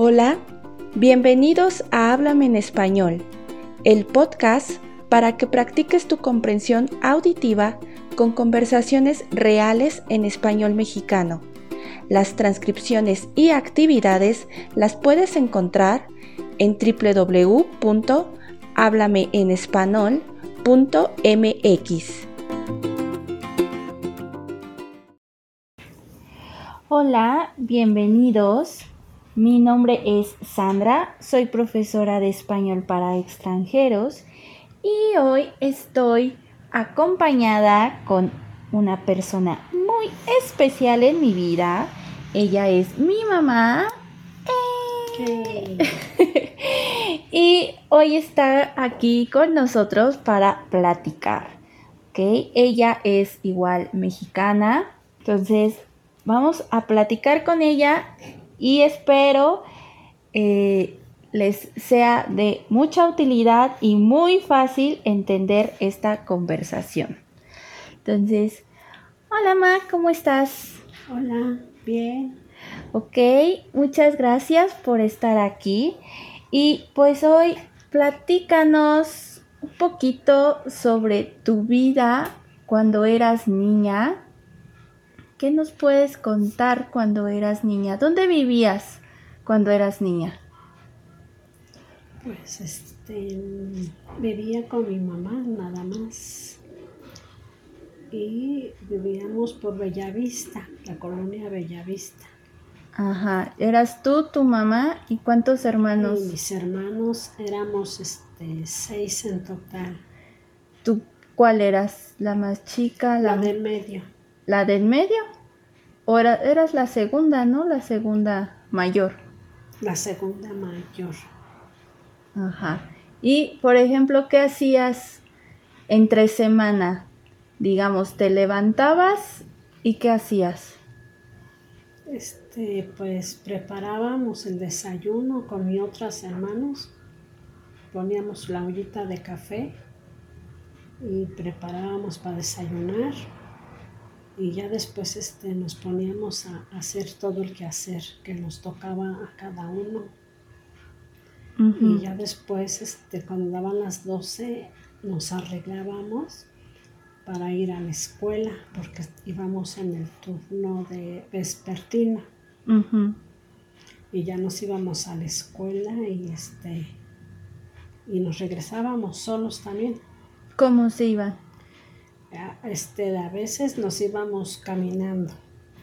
Hola, bienvenidos a Háblame en Español, el podcast para que practiques tu comprensión auditiva con conversaciones reales en español mexicano. Las transcripciones y actividades las puedes encontrar en www.hablameenespanol.mx. Hola, bienvenidos. Mi nombre es Sandra, soy profesora de español para extranjeros y hoy estoy acompañada con una persona muy especial en mi vida. Ella es mi mamá. y hoy está aquí con nosotros para platicar. ¿ok? Ella es igual mexicana. Entonces vamos a platicar con ella y espero eh, les sea de mucha utilidad y muy fácil entender esta conversación. Entonces, hola Ma, ¿cómo estás? Hola, bien. Ok, muchas gracias por estar aquí. Y pues hoy platícanos un poquito sobre tu vida cuando eras niña ¿Qué nos puedes contar cuando eras niña? ¿Dónde vivías cuando eras niña? Pues este vivía con mi mamá nada más. Y vivíamos por Bellavista, la colonia Bellavista. Ajá, ¿eras tú, tu mamá y cuántos hermanos? mis hermanos éramos este, seis en total. ¿Tú cuál eras? ¿La más chica? La, la del medio. ¿La del medio? ¿O eras la segunda, no? La segunda mayor. La segunda mayor. Ajá. Y, por ejemplo, ¿qué hacías entre semana? Digamos, te levantabas y ¿qué hacías? Este, pues preparábamos el desayuno con mis otras hermanos. Poníamos la ollita de café y preparábamos para desayunar y ya después este, nos poníamos a, hacer todo el quehacer que nos tocaba a cada uno. Y ya después, este, cuando daban las 12, nos arreglábamos para ir a la escuela, porque íbamos en el turno de vespertina. Y ya nos íbamos a la escuela y, este, y nos regresábamos solos también. ¿Cómo se iban? Este, a veces nos íbamos caminando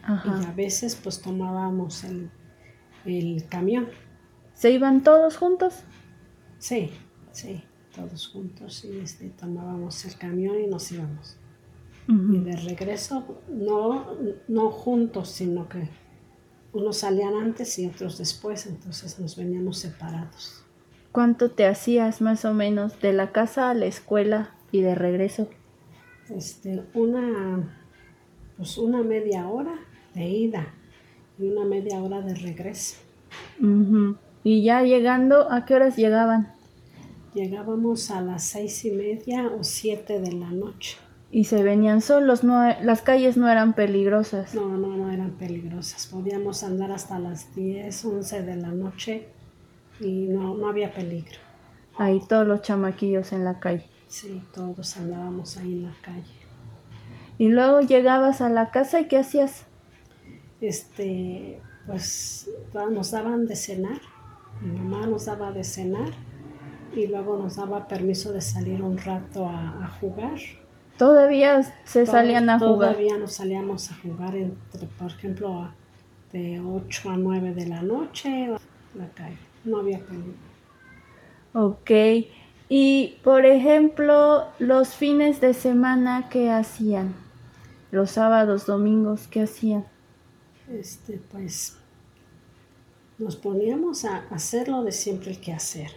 y a veces pues tomábamos el, el, camión. ¿Se iban todos juntos? Sí, sí, todos juntos y este, tomábamos el camión y nos íbamos. Y de regreso, no, no juntos, sino que unos salían antes y otros después, entonces nos veníamos separados. ¿Cuánto te hacías más o menos de la casa a la escuela y de regreso? Este, una, pues una media hora de ida y una media hora de regreso. Y ya llegando, ¿a qué horas llegaban? Llegábamos a las seis y media o siete de la noche. ¿Y se venían solos? No, las calles no eran peligrosas. No, no, no eran peligrosas. Podíamos andar hasta las diez, once de la noche y no, no había peligro. Ahí todos los chamaquillos en la calle. Sí, todos andábamos ahí en la calle. Y luego llegabas a la casa y ¿qué hacías? Este, pues nos daban de cenar. Mi mamá nos daba de cenar y luego nos daba permiso de salir un rato a, jugar. ¿Todavía se salían a jugar? Todavía nos salíamos a jugar, entre, por ejemplo, de 8 a 9 de la noche la calle. No había peligro. Ok. Y, por ejemplo, los fines de semana, ¿qué hacían? Los sábados, domingos, ¿qué hacían? Este, pues, nos poníamos a hacer lo de siempre el que hacer,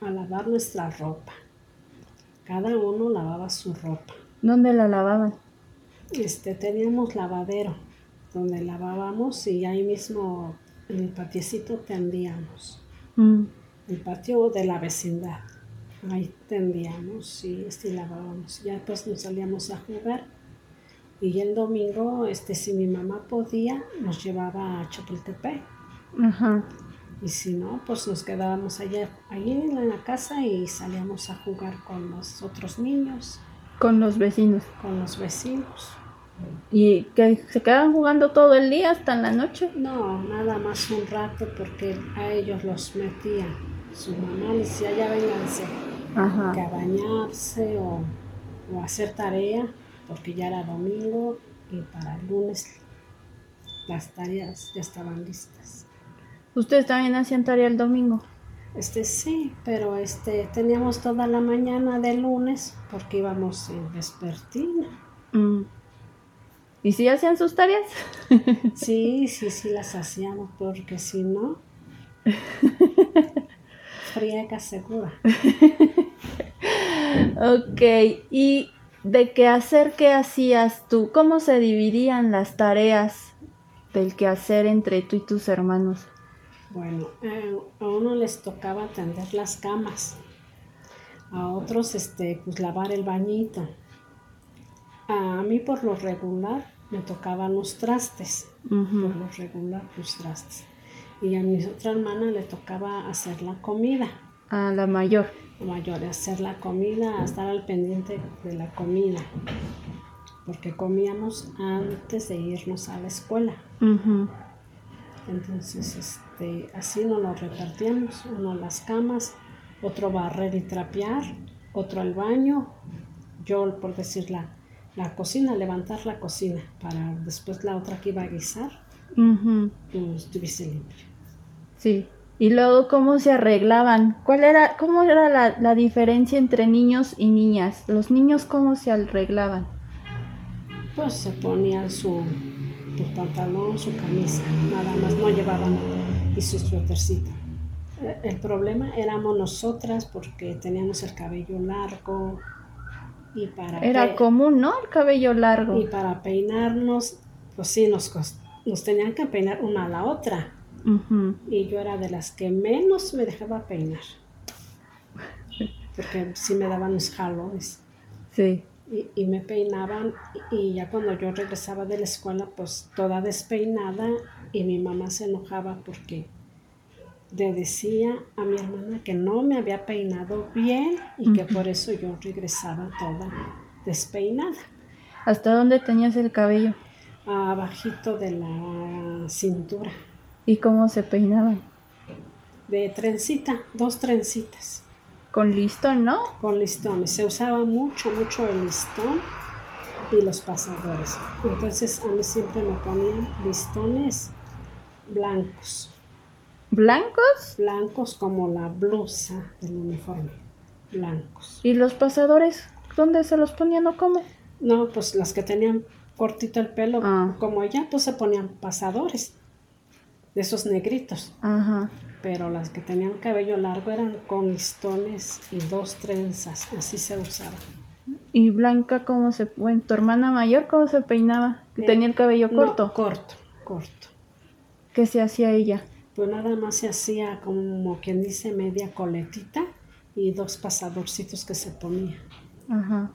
a lavar nuestra ropa. Cada uno lavaba su ropa. ¿Dónde la lavaban? Este, teníamos lavadero donde lavábamos y ahí mismo en el patiecito tendíamos. Mm. El patio de la vecindad. Ahí tendíamos y este, lavábamos. Ya pues nos salíamos a jugar. Y el domingo, este, si mi mamá podía, nos llevaba a Chapultepec. Ajá. Y si no, pues nos quedábamos allá, allí en la casa y salíamos a jugar con los otros niños, Con los vecinos. con los vecinos. ¿Y que se quedaban jugando todo el día hasta en la noche? No, nada más un rato porque a ellos los metía su mamá, les decía ya vénganse que Ajá. a bañarse o, o hacer tarea, porque ya era domingo y para el lunes las tareas ya estaban listas. ¿Ustedes también hacían tarea el domingo? Este sí, pero este teníamos toda la mañana de lunes porque íbamos en vespertina. Mm. ¿Y si hacían sus tareas? Sí, sí, sí las hacíamos porque si no, friega segura. Ok, ¿y de qué hacer qué hacías tú? ¿Cómo se dividían las tareas del quehacer entre tú y tus hermanos? Bueno, eh, a uno les tocaba tender las camas, a otros este, pues lavar el bañito. A mí por lo regular me tocaban los trastes, por lo regular los trastes. Y a mi otra hermana le tocaba hacer la comida, A la mayor. la mayor, hacer la comida, estar al pendiente de la comida, porque comíamos antes de irnos a la escuela. Entonces, este, así nos lo repartíamos, uno las camas, otro barrer y trapear, otro al baño, yo por decir la, la cocina, levantar la cocina, para después la otra que iba a guisar, Ujú. pues estuviese limpio. Sí. Y luego, ¿cómo se arreglaban? ¿Cuál era, cómo era la, la diferencia entre niños y niñas? Los niños, ¿cómo se arreglaban? Pues se ponían su, su pantalón, su camisa, nada más, no llevaban y su suétercito. Eh, El problema éramos nosotras porque teníamos el cabello largo y para Era común, ¿no? El cabello largo. Y para peinarnos, pues sí, nos, nos tenían que peinar una a la otra. Y yo era de las que menos me dejaba peinar. Porque sí me daban mis jalones. Sí. Y, y me peinaban. Y, y ya cuando yo regresaba de la escuela, pues toda despeinada. Y mi mamá se enojaba porque le decía a mi hermana que no me había peinado bien y que por eso yo regresaba toda despeinada. ¿Hasta dónde tenías el cabello? abajito de la cintura, ¿Y cómo se peinaban? de trencita, dos trencitas Con listón, ¿no? con listones. Se usaba mucho, mucho el listón y los pasadores. Entonces a mí siempre me ponían listones blancos, ¿Blancos? blancos como la blusa del uniforme, blancos. ¿Y los pasadores? ¿Dónde se los ponían o cómo? No, pues las que tenían cortito el pelo, Ah. como ella, pues se ponían pasadores, de esos negritos. Ajá. pero las que tenían cabello largo eran con listones y dos trenzas, así se usaba. ¿Y Blanca cómo se... Bueno, tu hermana mayor cómo se peinaba? Que Eh, tenía el cabello No, corto. corto, corto. ¿Qué se hacía ella? Pues nada más se hacía como quien dice media coletita y dos pasadorcitos que se ponía, Ajá.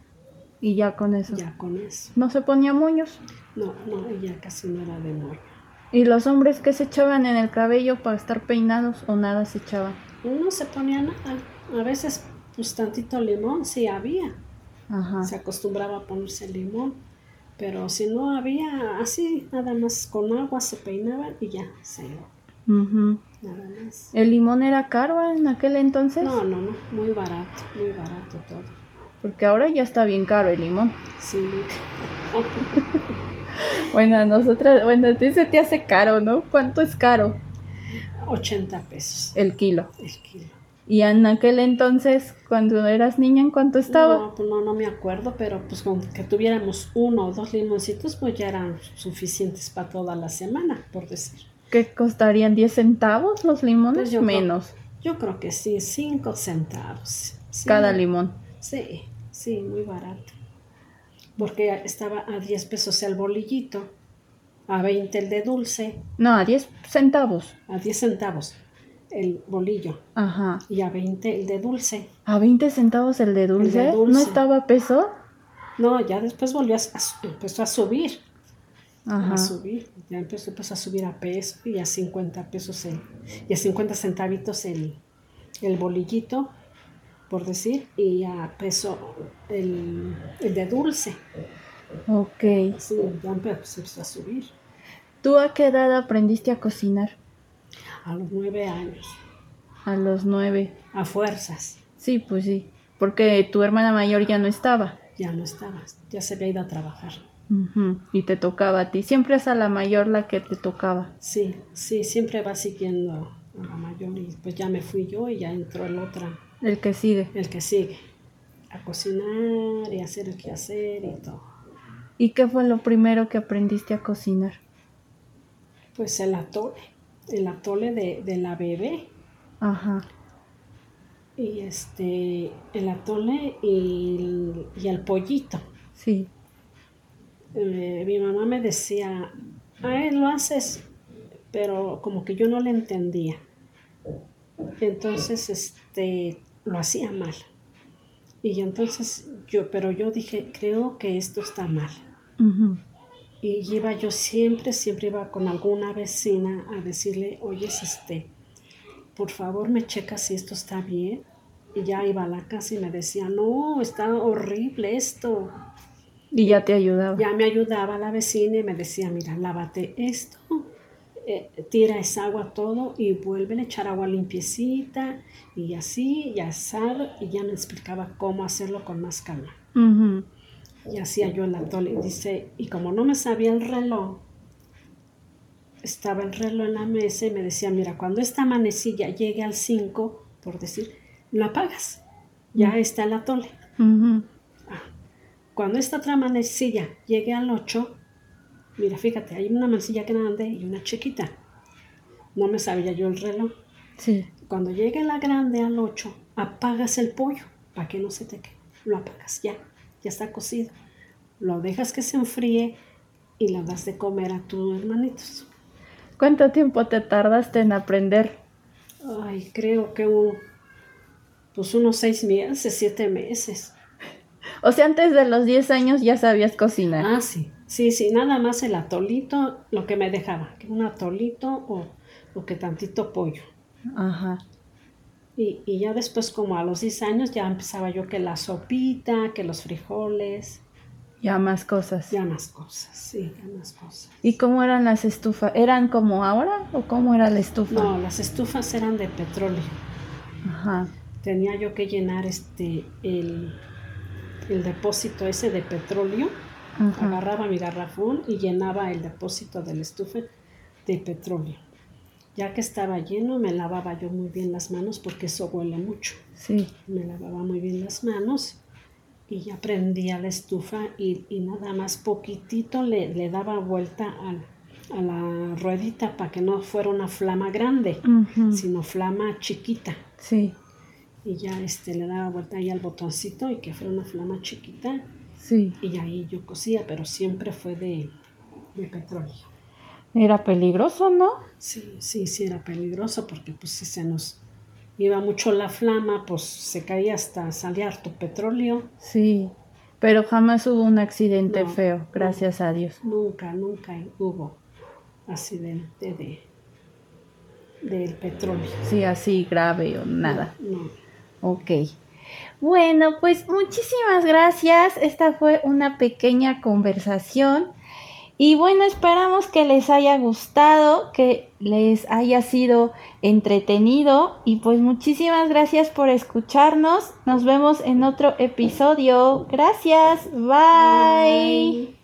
Y ya con eso. ya con eso. ¿No se ponía moños? No, no, ella casi no era de moño. ¿Y los hombres qué se echaban en el cabello para estar peinados o nada se echaban? No se ponía nada, a veces pues tantito limón sí había, Ajá. se acostumbraba a ponerse limón, pero si no había así, nada más con agua se peinaban y ya se iba. Ujú. Nada más. ¿El limón era caro en aquel entonces? No, no, no, muy barato, muy barato todo. Porque ahora ya está bien caro el limón. Sí, Bueno, a nosotras, bueno, a ti se te hace caro, ¿no? ¿Cuánto es caro 80 pesos el kilo? el kilo. Y en aquel entonces, cuando eras niña, ¿en cuánto estaba? No, pues no, no me acuerdo, pero pues con que tuviéramos uno o dos limoncitos, pues ya eran suficientes para toda la semana, por decir. ¿Qué costarían 10 centavos los limones? Pues yo creo- Menos, Yo creo que sí, 5 centavos. Sí, cada limón. Sí, sí, muy barato. Porque estaba a 10 pesos el bolillito, a 20 el de dulce, No, a 10 centavos. a 10 centavos el bolillo Ajá. y a 20 el de dulce. ¿A 20 centavos el de dulce? de dulce. ¿No estaba a peso? No, ya después volvió a, a- empezó a subir. Ajá. a subir. Ya empezó pues, a subir a peso y a 50 pesos el, y a 50 centavitos el, el bolillito, por decir, y a peso el, el de dulce. Ok. Sí, ya empezó a subir ¿Tú a qué edad aprendiste a cocinar? a los nueve años, A los nueve. a fuerzas. Sí, pues sí. Porque tu hermana mayor ya no estaba. Ya no estaba, ya se había ido a trabajar. Ujú, Y te tocaba a ti. Siempre es a la mayor la que te tocaba. Sí, sí, siempre va siguiendo a la mayor y pues ya me fui yo y ya entró el otro, El que sigue. el que sigue, a cocinar y hacer el quehacer y todo. ¿Y qué fue lo primero que aprendiste a cocinar? Pues el atole, el atole de, de la bebé Ajá. y este, el atole y el, y el pollito. Sí. Eh, mi mamá me decía, ay, lo haces, pero como que yo no le entendía. Entonces, este, lo hacía mal. Y entonces yo, pero yo dije, creo que esto está mal. Y iba yo siempre, siempre iba con alguna vecina a decirle, oye, este, por favor me checa si esto está bien. Y ya iba a la casa y me decía, no, está horrible esto. Y ya te ayudaba. Ya me ayudaba la vecina y me decía, mira, lávate esto, eh, tira esa agua todo y vuelve a echar agua limpiecita y así, y asar, y ya me explicaba cómo hacerlo con más calma. Ujú. Y hacía yo el atole. Y dice, y como no me sabía el reloj, estaba el reloj en la mesa y me decía, mira, cuando esta manecilla llegue al 5, por decir, lo apagas. Ya está el atole. Ah, Cuando esta otra manecilla llegue al 8, mira, fíjate, hay una manecilla grande y una chiquita. No me sabía yo el reloj. Sí. Cuando llegue la grande al 8, apagas el pollo para que no se te quede. Lo apagas ya, ya está cocido. Lo dejas que se enfríe y lo das de comer a tus hermanitos. ¿Cuánto tiempo te tardaste en aprender? Ay, creo que un, pues unos seis meses, siete meses. O sea, antes de los 10 años ya sabías cocinar. Ah, sí, sí, sí, nada más el atolito, lo que me dejaba, que un atolito o, o que tantito pollo. Ajá. Y, y ya después, como a los 10 años, ya empezaba yo que la sopita, que los frijoles, Ya más cosas. ya más cosas, sí, ya más cosas. ¿Y cómo eran las estufas? ¿Eran como ahora o cómo era la estufa? No, las estufas eran de petróleo. Ajá. Tenía yo que llenar este el, el depósito ese de petróleo. Agarraba mi garrafón y llenaba el depósito de la estufa de petróleo. Ya que estaba lleno, me lavaba yo muy bien las manos porque eso huele mucho. Sí. Me lavaba muy bien las manos y ya prendía la estufa y, y nada más poquitito le, le daba vuelta al- a la ruedita para que no fuera una flama grande, sino flama chiquita. Sí. Y ya este, le daba vuelta ahí al botoncito y que fuera una flama chiquita. Sí. Y ahí yo cosía, pero siempre fue de, de petróleo. Era peligroso, ¿no? Sí, sí, sí era peligroso porque pues si se nos iba mucho la flama, pues se caía hasta salir harto petróleo. Sí. Pero jamás hubo un accidente No, feo, no. gracias a Dios. Nunca, nunca hubo accidente de del petróleo. Sí, así grave o nada. No. Ok. Bueno, pues muchísimas gracias. Esta fue una pequeña conversación. Y bueno, esperamos que les haya gustado, que les haya sido entretenido. Y pues muchísimas gracias por escucharnos. Nos vemos en otro episodio. Gracias. Bye.